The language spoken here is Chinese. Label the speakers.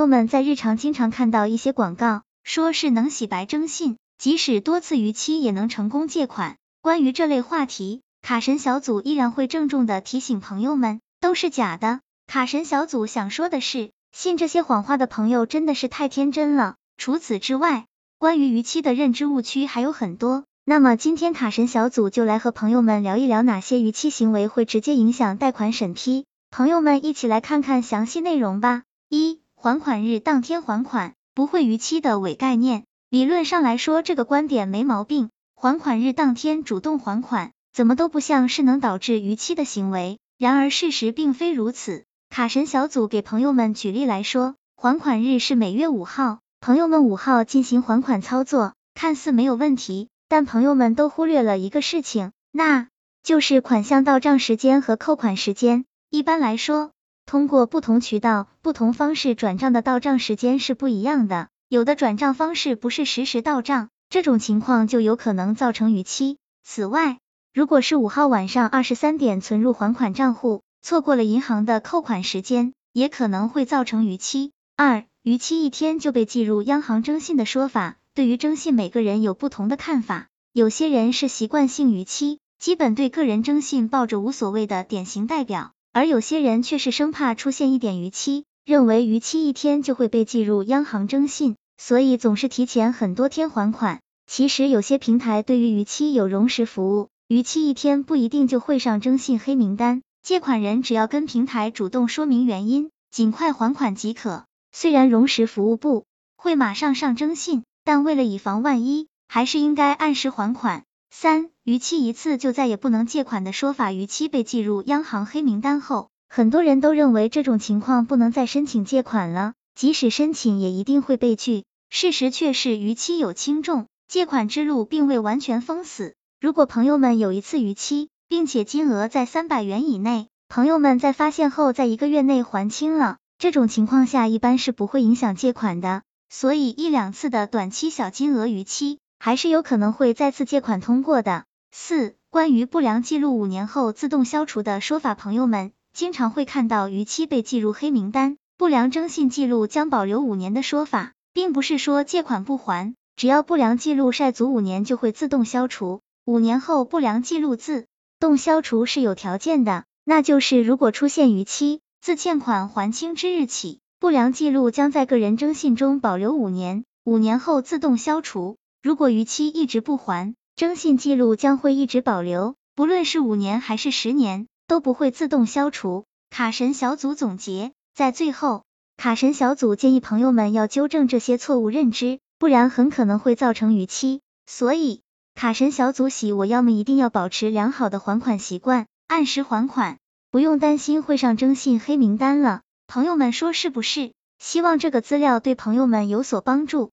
Speaker 1: 朋友们在日常经常看到一些广告，说是能洗白征信，即使多次逾期也能成功借款。关于这类话题，卡神小组依然会郑重的提醒朋友们，都是假的。卡神小组想说的是，信这些谎话的朋友真的是太天真了。除此之外，关于逾期的认知误区还有很多。那么今天卡神小组就来和朋友们聊一聊哪些逾期行为会直接影响贷款审批。朋友们一起来看看详细内容吧。一、还款日当天还款不会逾期的伪概念。理论上来说，这个观点没毛病。还款日当天主动还款，怎么都不像是能导致逾期的行为。然而事实并非如此。卡神小组给朋友们举例来说，还款日是每月五号，朋友们五号进行还款操作，看似没有问题，但朋友们都忽略了一个事情，那就是款项到账时间和扣款时间。一般来说，通过不同渠道、不同方式转账的到账时间是不一样的，有的转账方式不是实时到账。这种情况就有可能造成逾期。此外，如果是五号晚上二十三点存入还款账户，错过了银行的扣款时间，也可能会造成逾期。二、逾期一天就被记入央行征信的说法，对于征信每个人有不同的看法。有些人是习惯性逾期，基本对个人征信抱着无所谓的典型代表，而有些人却是生怕出现一点逾期，认为逾期一天就会被记入央行征信。所以总是提前很多天还款。其实有些平台对于逾期有容时服务，逾期一天不一定就会上征信黑名单。借款人只要跟平台主动说明原因，尽快还款即可。虽然容时服务不会马上上征信，但为了以防万一，还是应该按时还款。三、逾期一次就再也不能借款的说法，逾期被记入央行黑名单后，很多人都认为这种情况不能再申请借款了，即使申请也一定会被拒。事实却是逾期有轻重，借款之路并未完全封死。如果朋友们有一次逾期，并且金额在三百元以内，朋友们在发现后在一个月内还清了，这种情况下一般是不会影响借款的。所以一两次的短期小金额逾期，还是有可能会再次借款通过的。四、关于不良记录五年后自动消除的说法，朋友们经常会看到逾期被记入黑名单，不良征信记录将保留五年的说法。并不是说借款不还，只要不良记录晒足五年就会自动消除。五年后不良记录自动消除是有条件的，那就是如果出现逾期，自欠款还清之日起，不良记录将在个人征信中保留五年，五年后自动消除。如果逾期一直不还，征信记录将会一直保留，不论是五年还是十年，都不会自动消除。卡神小组总结在最后。卡神小组建议朋友们要纠正这些错误认知，不然很可能会造成逾期。所以，卡神小组喜我要么一定要保持良好的还款习惯，按时还款，不用担心会上征信黑名单了。朋友们说是不是？希望这个资料对朋友们有所帮助。